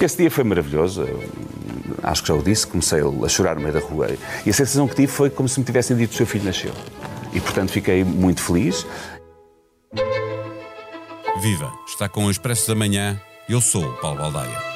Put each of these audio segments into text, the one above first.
Esse dia foi maravilhoso. Acho que já o disse, comecei a chorar no meio da rua. E a sensação que tive foi como se me tivessem dito que o seu filho nasceu. E, portanto, fiquei muito feliz. Viva! Está com o Expresso da Manhã. Eu sou o Paulo Baldaia.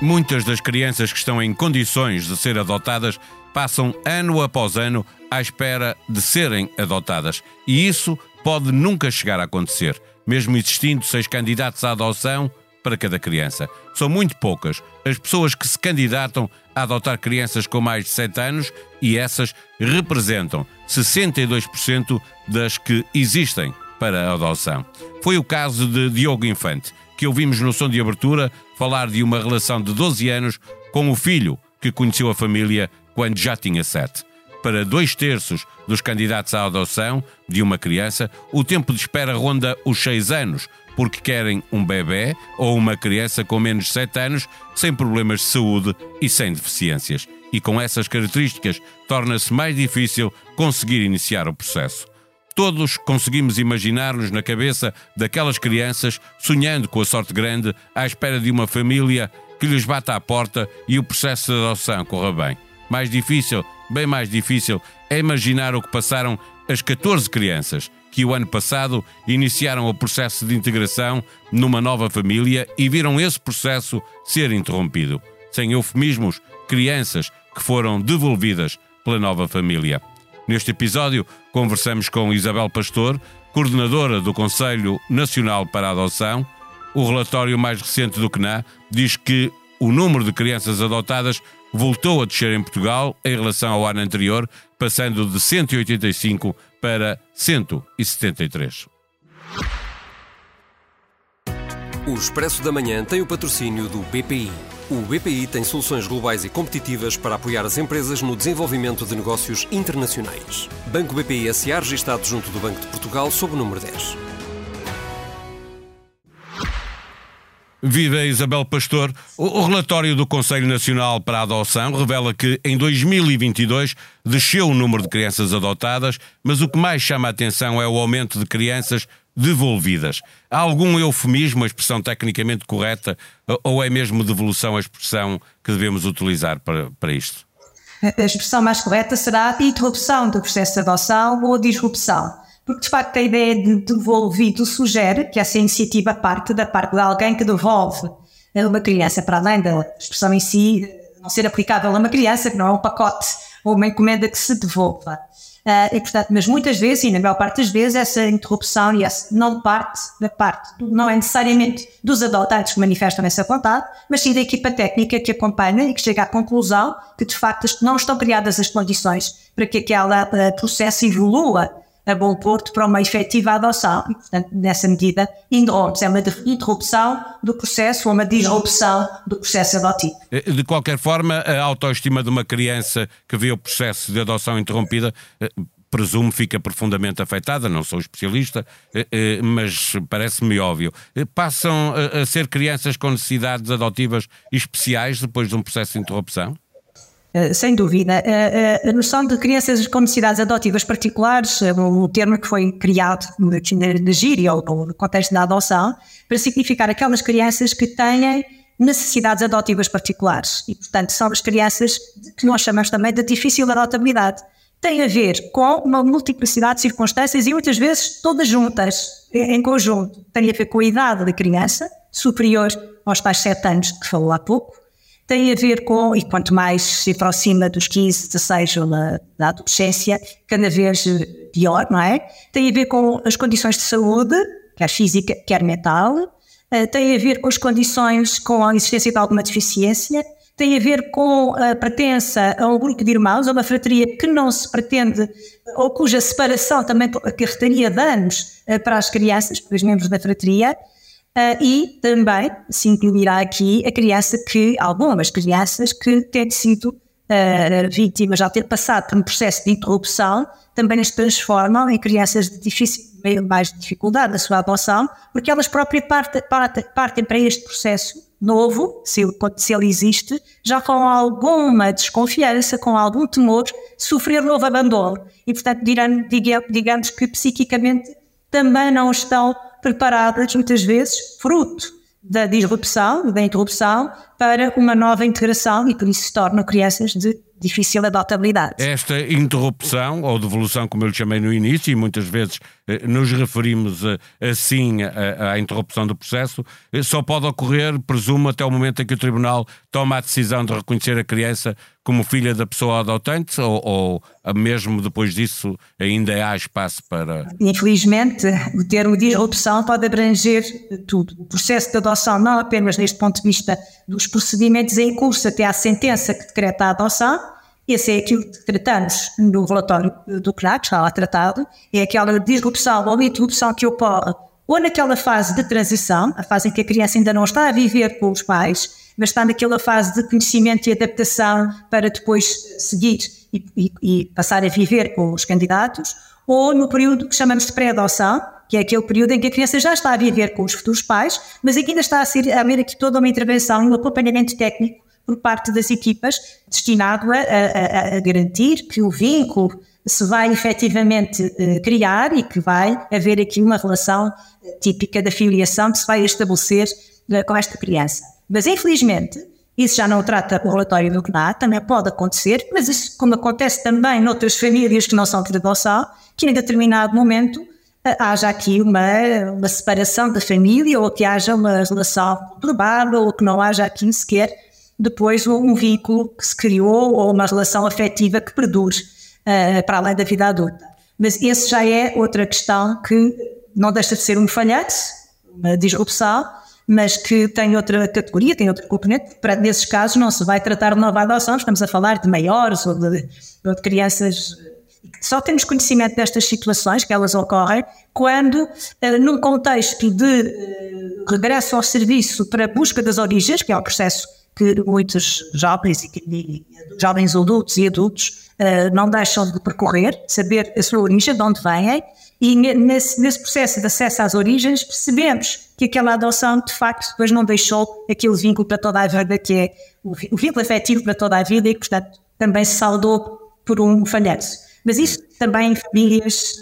Muitas das crianças que estão em condições de ser adotadas passam ano após ano à espera de serem adotadas. E isso pode nunca chegar a acontecer, mesmo existindo seis candidatos à adoção para cada criança. São muito poucas as pessoas que se candidatam a adotar crianças com mais de 7 anos e essas representam 62% das que existem para a adoção. Foi o caso de Diogo Infante, que ouvimos no som de abertura falar de uma relação de 12 anos com o filho que conheceu a família quando já tinha 7. Para dois terços dos candidatos à adoção de uma criança, o tempo de espera ronda os 6 anos, porque querem um bebê ou uma criança com menos de 7 anos, sem problemas de saúde e sem deficiências. E com essas características, torna-se mais difícil conseguir iniciar o processo. Todos conseguimos imaginar-nos na cabeça daquelas crianças sonhando com a sorte grande à espera de uma família que lhes bata à porta e o processo de adoção corra bem. Mais difícil, bem mais difícil, é imaginar o que passaram as 14 crianças que o ano passado iniciaram o processo de integração numa nova família e viram esse processo ser interrompido. Sem eufemismos, crianças que foram devolvidas pela nova família. Neste episódio, conversamos com Isabel Pastor, coordenadora do Conselho Nacional para a Adoção. O relatório mais recente do CNA diz que o número de crianças adotadas voltou a descer em Portugal em relação ao ano anterior, passando de 185 para 173. O Expresso da Manhã tem o patrocínio do BPI. O BPI tem soluções globais e competitivas para apoiar as empresas no desenvolvimento de negócios internacionais. Banco BPI SA registado junto do Banco de Portugal sob o número 10. Viva Isabel Pastor. O relatório do Conselho Nacional para a Adoção revela que em 2022 desceu o número de crianças adotadas, mas o que mais chama a atenção é o aumento de crianças devolvidas. Há algum eufemismo, a expressão tecnicamente correta, ou é mesmo devolução a expressão que devemos utilizar para, para isto? A expressão mais correta será interrupção do processo de adoção ou disrupção porque de facto a ideia de devolvido sugere que essa iniciativa parte da parte de alguém que devolve uma criança, para além da expressão em si não ser aplicável a uma criança, que não é um pacote ou uma encomenda que se devolva. Uh, e, portanto, mas muitas vezes, e na maior parte das vezes, essa interrupção e essa não parte da parte, não é necessariamente dos adotantes que manifestam essa vontade, mas sim da equipa técnica que acompanha e que chega à conclusão que, de facto, não estão criadas as condições para que aquele uh, processo evolua a bom porto para uma efetiva adoção. Portanto, nessa medida, interrompe-se. É uma interrupção do processo ou uma disrupção do processo adotivo. Eh, de qualquer forma, a autoestima de uma criança que vê o processo de adoção interrompida eh, presumo fica profundamente afetada, não sou especialista, eh, mas parece-me óbvio. Passam a ser crianças com necessidades adotivas especiais depois de um processo de interrupção? Eh, sem dúvida. A, eh, eh, a, noção de crianças com necessidades adotivas particulares, um termo que foi criado na gíria ou no contexto da adoção, para significar aquelas crianças que têm necessidades adotivas particulares. E, portanto, são as crianças que nós chamamos também de difícil adotabilidade. Tem a ver com uma multiplicidade de circunstâncias e muitas vezes todas juntas, em conjunto. Tem a ver com a idade da criança, superior aos tais 7 anos que falou há pouco, tem a ver com, e quanto mais se aproxima dos 15, 16 ou na, da adolescência, cada vez pior, não é? Tem a ver com as condições de saúde, quer física, quer mental, uh, tem a ver com as condições, com a existência de alguma deficiência, tem a ver com a pertença a um grupo de irmãos, a uma fratria que não se pretende, ou cuja separação também acarretaria danos uh, para as crianças, para os membros da fratria, Uh, e também se incluirá aqui a criança que, algumas crianças que têm sido uh, vítimas, já ter passado por um processo de interrupção, também as transformam em crianças de difícil, mais dificuldade na sua adoção, porque elas próprias partem, partem, para este processo novo, se se ele existe, já com alguma desconfiança, com algum temor, sofrer novo abandono. E, portanto, digamos que psiquicamente também não estão preparadas, muitas vezes, fruto da disrupção, da interrupção, para uma nova integração e por isso se tornam crianças de difícil adaptabilidade. Esta interrupção, ou devolução, como eu lhe chamei no início, e muitas vezes eh, nos referimos eh, assim à interrupção do processo, eh, só pode ocorrer, presumo, até o momento em que o Tribunal toma a decisão de reconhecer a criança como filha da pessoa adotante, ou, ou mesmo depois disso ainda há espaço para. Infelizmente, o termo disrupção pode abranger tudo. O processo de adoção, não apenas neste ponto de vista dos procedimentos em curso até à sentença que decreta a adoção, esse é aquilo que tratamos no relatório do CNAC, está lá tratado, é aquela disrupção ou interrupção que ocorre ou naquela fase de transição, a fase em que a criança ainda não está a viver com os pais, mas está naquela fase de conhecimento e adaptação para depois seguir e, e, e passar a viver com os candidatos, ou no período que chamamos de pré-adoção, que é aquele período em que a criança já está a viver com os futuros pais, mas ainda está a, ser, a haver aqui toda uma intervenção e um acompanhamento técnico por parte das equipas, destinado a, a, a garantir que o vínculo se vai efetivamente uh, criar e que vai haver aqui uma relação eh, típica da filiação que se vai estabelecer uh, com esta criança. Mas, infelizmente, isso já não trata o relatório do CNA, também pode acontecer, mas isso, como acontece também noutras famílias que não são de adoção, que em determinado momento haja aqui uma, uma separação da família ou que haja uma relação conturbada ou que não haja aqui sequer depois um vínculo que se criou ou uma relação afetiva que perdure uh, para além da vida adulta. Mas esse já é outra questão que não deixa de ser um falhante, uma disrupção, mas que tem outra categoria, tem outra componente. Para, nesses casos não se vai tratar de nova adoção, estamos a falar de maiores ou de, ou de crianças só temos conhecimento destas situações, que elas ocorrem, quando, uh, num contexto de uh, regresso ao serviço para busca das origens, que é o processo que muitos jovens, e, jovens adultos e adultos uh, não deixam de percorrer, saber a sua origem, de onde vêm, e nesse, nesse processo de acesso às origens percebemos que aquela adoção de facto depois não deixou aquele vínculo para toda a vida que é o, o vínculo afetivo para toda a vida e que portanto também se saudou por um falhanço. Mas isso também em famílias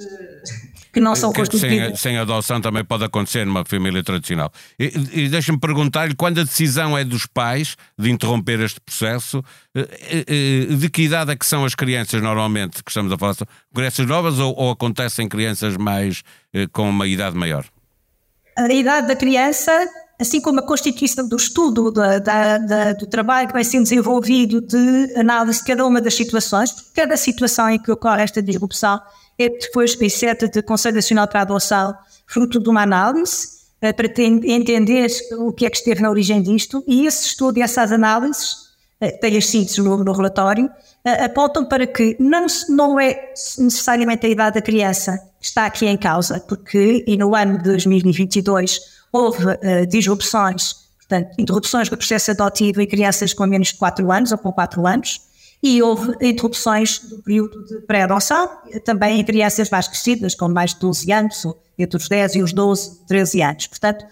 que não são constituídas. Sem, sem adoção também pode acontecer numa família tradicional. E, e deixa-me perguntar-lhe, quando a decisão é dos pais de interromper este processo, eh, eh, eh, de que idade é que são as crianças normalmente que estamos a falar? São crianças novas ou, ou acontecem crianças mais com uma idade maior? A idade da criança assim como a constituição do estudo, da, da, da, do trabalho que vai sendo desenvolvido de análise de cada uma das situações, cada situação em que ocorre esta disrupção é depois exceto de Conselho Nacional para a Adoção, fruto de uma análise, uh, para entender o que é que esteve na origem disto, e esse estudo e essas análises, tem as síntese no, no relatório, uh, apontam para que não, não é necessariamente a idade da criança que está aqui em causa, porque e no ano de 2022 houve disrupções, portanto, interrupções do processo adotivo em crianças com menos de 4 anos ou com 4 anos, e houve interrupções do período de pré-adoção, também em crianças mais crescidas, com mais de 12 anos, entre os 10 e os 12, 13 anos. Portanto,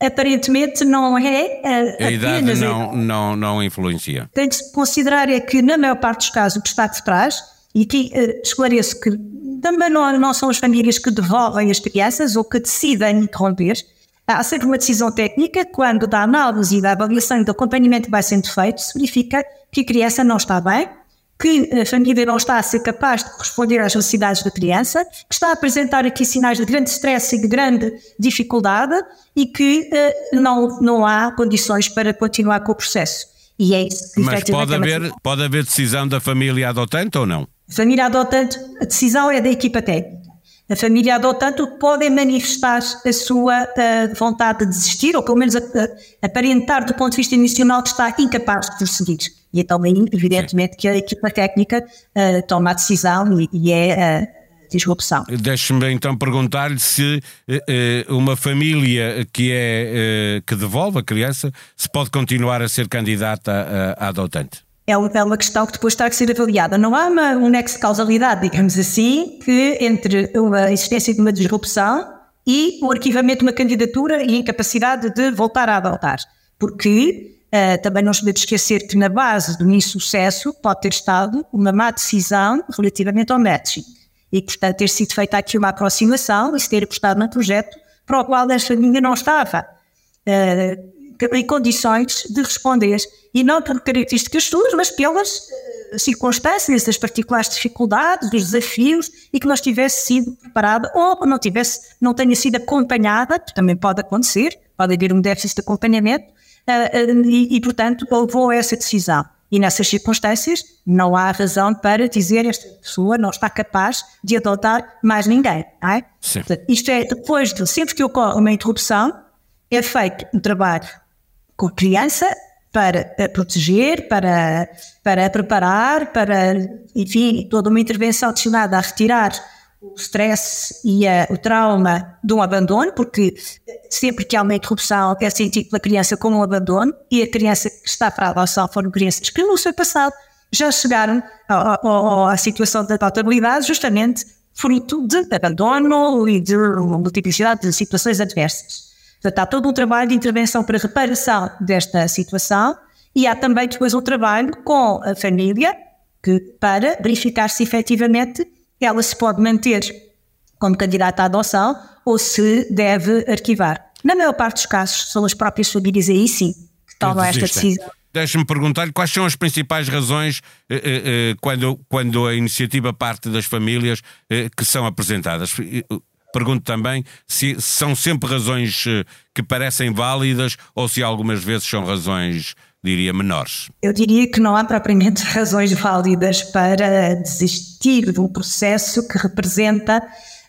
aparentemente não é uh, a idade não, não, não influencia. Tem de se considerar é que, na maior parte dos casos, o que está por trás, e aqui uh, esclareço que também não, não são as famílias que devolvem as crianças ou que decidem interromper, Há sempre uma decisão técnica quando da análise e da avaliação e do acompanhamento que vai sendo feito, se verifica que a criança não está bem, que a família não está a ser capaz de corresponder às necessidades da criança, que está a apresentar aqui sinais de grande stress e de grande dificuldade e que uh, não, não há condições para continuar com o processo. E é isso que Mas pode haver, pode haver decisão da família adotante ou não? Família adotante, a decisão é da equipa técnica. A família adotante pode manifestar a sua uh, vontade de desistir, ou pelo menos a, a, aparentar do ponto de vista emocional que está incapaz de prosseguir. E então, evidentemente, Sim. que a equipa técnica uh, toma a decisão e, e é a disrupção. Deixe-me então perguntar-lhe se uh, uma família que, é, que devolve a criança se pode continuar a ser candidata a, a adotante é uma questão que depois está a ser avaliada. Não há uma, um nexo de causalidade, digamos assim, que entre a existência de uma disrupção e o arquivamento de uma candidatura e a incapacidade de voltar a adotar. Porque uh, também não se deve esquecer que na base do insucesso pode ter estado uma má decisão relativamente ao matching. E, portanto, ter sido feita aqui uma aproximação e se ter apostado num projeto para o qual esta família não estava uh, em condições de responder. E não por características suas, mas pelas uh, circunstâncias, as particulares dificuldades, os desafios, e que não tivesse sido preparada ou não, tivesse, não tenha sido acompanhada, que também pode acontecer, pode haver um déficit de acompanhamento, uh, e, e, portanto, levou a essa decisão. E nessas circunstâncias, não há razão para dizer esta pessoa não está capaz de adotar mais ninguém. Não é? Sim. Isto é, depois de sempre que ocorre uma interrupção, é feito um trabalho com a criança para a proteger, para, para preparar, para, enfim, toda uma intervenção destinada a retirar o stress e a, o trauma de um abandono, porque sempre que há uma interrupção é sentido pela criança como um abandono e a criança que está para a adoção foram crianças que no seu passado já chegaram à situação de adotabilidade justamente fruto de abandono e de multiplicidade de situações adversas. Portanto, há todo um trabalho de intervenção para reparação desta situação e há também depois um trabalho com a família que, para verificar se efetivamente ela se pode manter como candidata à adoção ou se deve arquivar. Na maior parte dos casos, são as próprias famílias aí sim que tomam esta decisão. Deixe-me perguntar-lhe quais são as principais razões eh, eh, eh, quando, quando a iniciativa parte das famílias eh, que são apresentadas. Pergunto também se são sempre razões eh, que parecem válidas ou se algumas vezes são razões diria, menores? Eu diria que não há propriamente razões válidas para desistir de um processo que representa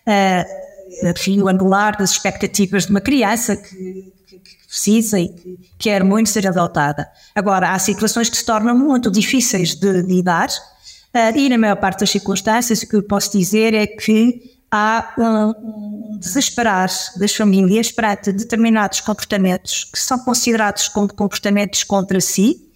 uh, o anular das expectativas de uma criança que, que, que precisa e que quer muito ser adotada. Agora, há situações que se tornam muito difíceis de lidar uh, e, na maior parte das circunstâncias, o que eu posso dizer é que há um, desesperar das famílias perante determinados comportamentos que são considerados como comportamentos contra si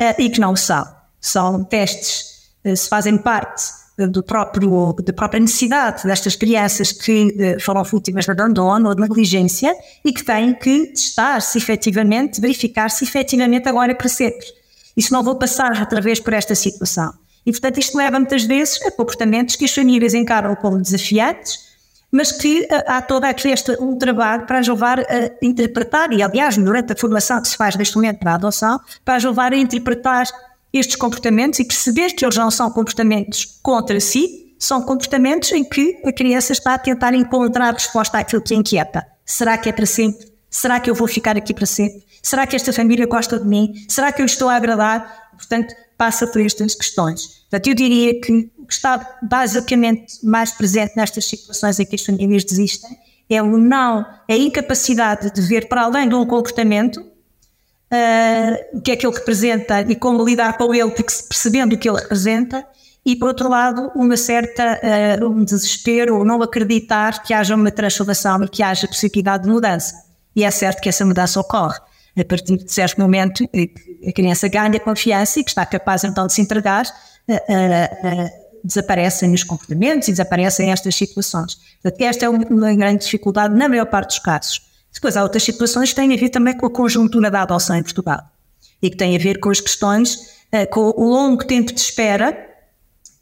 uh, e que não são. São testes, uh, se fazem parte do próprio, da própria necessidade destas crianças que foram vítimas de abandono ou de negligência e que têm que testar-se efetivamente, verificar se efetivamente agora para sempre. Isso não vou passar através por esta situação. E, portanto, isto leva muitas vezes a comportamentos que as famílias encaram como desafiantes, mas que uh, há todo este um trabalho para as levar a interpretar, e aliás, durante a formação que se faz neste momento para a adoção, para as levar a interpretar estes comportamentos e perceber que eles não são comportamentos contra si, são comportamentos em que a criança está a tentar encontrar resposta àquilo que inquieta. Será que é para sempre? Será que eu vou ficar aqui para sempre? Será que esta família gosta de mim? Será que eu estou a agradar? Portanto, passa por estas questões. Portanto, eu diria que o que está basicamente mais presente nestas situações em que as famílias desistem é o não, a incapacidade de ver para além de um comportamento uh, o que é que ele representa e como lidar com ele, porque percebendo o que ele representa, e por outro lado, uma certa uh, um desespero ou não acreditar que haja uma transformação e que haja possibilidade de mudança. E é certo que essa mudança ocorre a partir de certo momento a criança ganha confiança e que está capaz então de se entregar, uh, uh, desaparecem os comportamentos e desaparecem estas situações. Portanto, esta é uma grande dificuldade na maior parte dos casos. Depois há outras situações que têm a ver também com a conjuntura da adoção em Portugal e que têm a ver com as questões, com o longo tempo de espera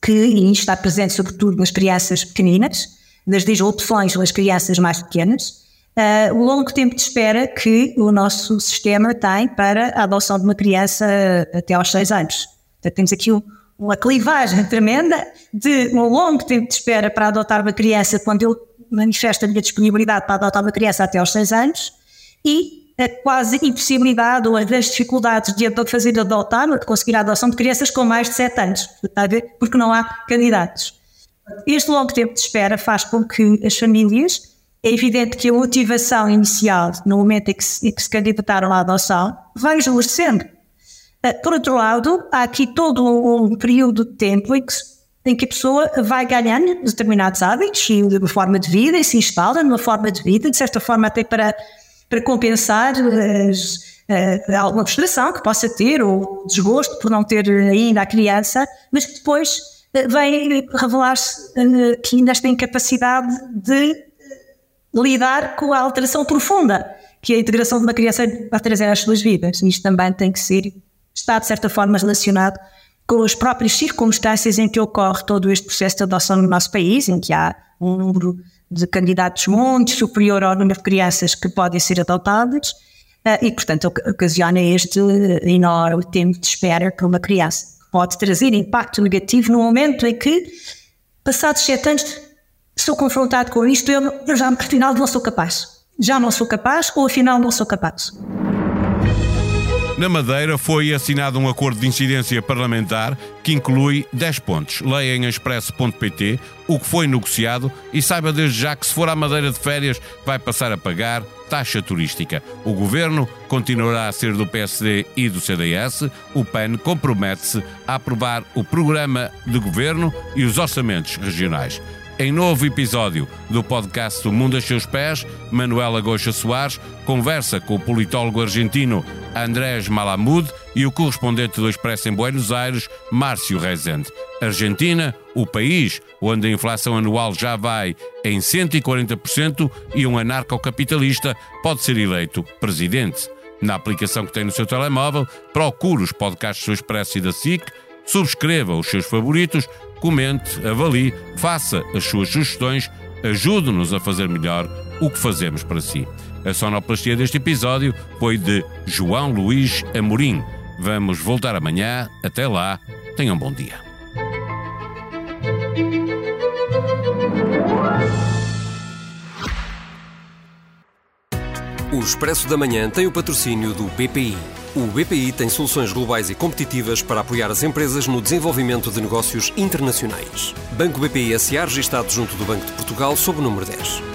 que está presente sobretudo nas crianças pequeninas, nas disrupções nas crianças mais pequenas, uh, o longo tempo de espera que o nosso sistema tem para a adoção de uma criança até aos 6 anos. Portanto, temos aqui um, uma clivagem tremenda de um longo tempo de espera para adotar uma criança quando eu manifesto a minha disponibilidade para adotar uma criança até aos 6 anos e a quase impossibilidade ou as dificuldades de fazer adotar ou de conseguir a adoção de crianças com mais de 7 anos? Porque não há candidatos. Este longo tempo de espera faz com que as famílias é evidente que a motivação inicial, no momento em que se, em que se candidataram à adoção, vai esmorecendo. Ah, por outro lado, há aqui todo um período de tempo em que, em que a pessoa vai ganhando determinados hábitos e uma forma de vida e se instala numa forma de vida, de certa forma até para, para compensar as, uh, alguma frustração que possa ter ou desgosto por não ter ainda a criança, mas que depois uh, vem revelar-se que ainda tem capacidade de lidar com a alteração profunda que a integração de uma criança vai trazer às suas vidas. Isto também tem que ser, está de certa forma relacionado com as próprias circunstâncias em que ocorre todo este processo de adoção no nosso país, em que há um número de candidatos muito superior ao número de crianças que podem ser adotadas, uh, e, portanto, ocasiona este enorme tempo de espera para uma criança. Pode trazer impacto negativo no momento em que, passados sete anos, sou confrontado com isto, eu, eu já, afinal, não sou capaz. Já não sou capaz, ou afinal, não sou capaz. Na Madeira foi assinado um acordo de incidência parlamentar que inclui 10 pontos. Leia em expresso.pt o que foi negociado e saiba desde já que se for à Madeira de férias vai passar a pagar taxa turística. O governo continuará a ser do PSD e do CDS. O PAN compromete-se a aprovar o programa de governo e os orçamentos regionais. Em novo episódio do podcast do Mundo a Seus Pés, Manuela Goxa Soares conversa com o politólogo argentino Andrés Malamud e o correspondente do Expresso em Buenos Aires, Márcio Rezende. Argentina, o país onde a inflação anual já vai em 140% e um anarcocapitalista pode ser eleito presidente. Na aplicação que tem no seu telemóvel, procure os podcasts do Expresso e da SIC, subscreva os seus favoritos comente, avalie, faça as suas sugestões, ajude-nos a fazer melhor o que fazemos para si. A sonoplastia deste episódio foi de João Luís Amorim. Vamos voltar amanhã. Até lá. Tenham um bom dia. O Expresso da Manhã tem o patrocínio do BPI. O BPI tem soluções globais e competitivas para apoiar as empresas no desenvolvimento de negócios internacionais. Banco BPI SA registado junto do Banco de Portugal sob o número 10.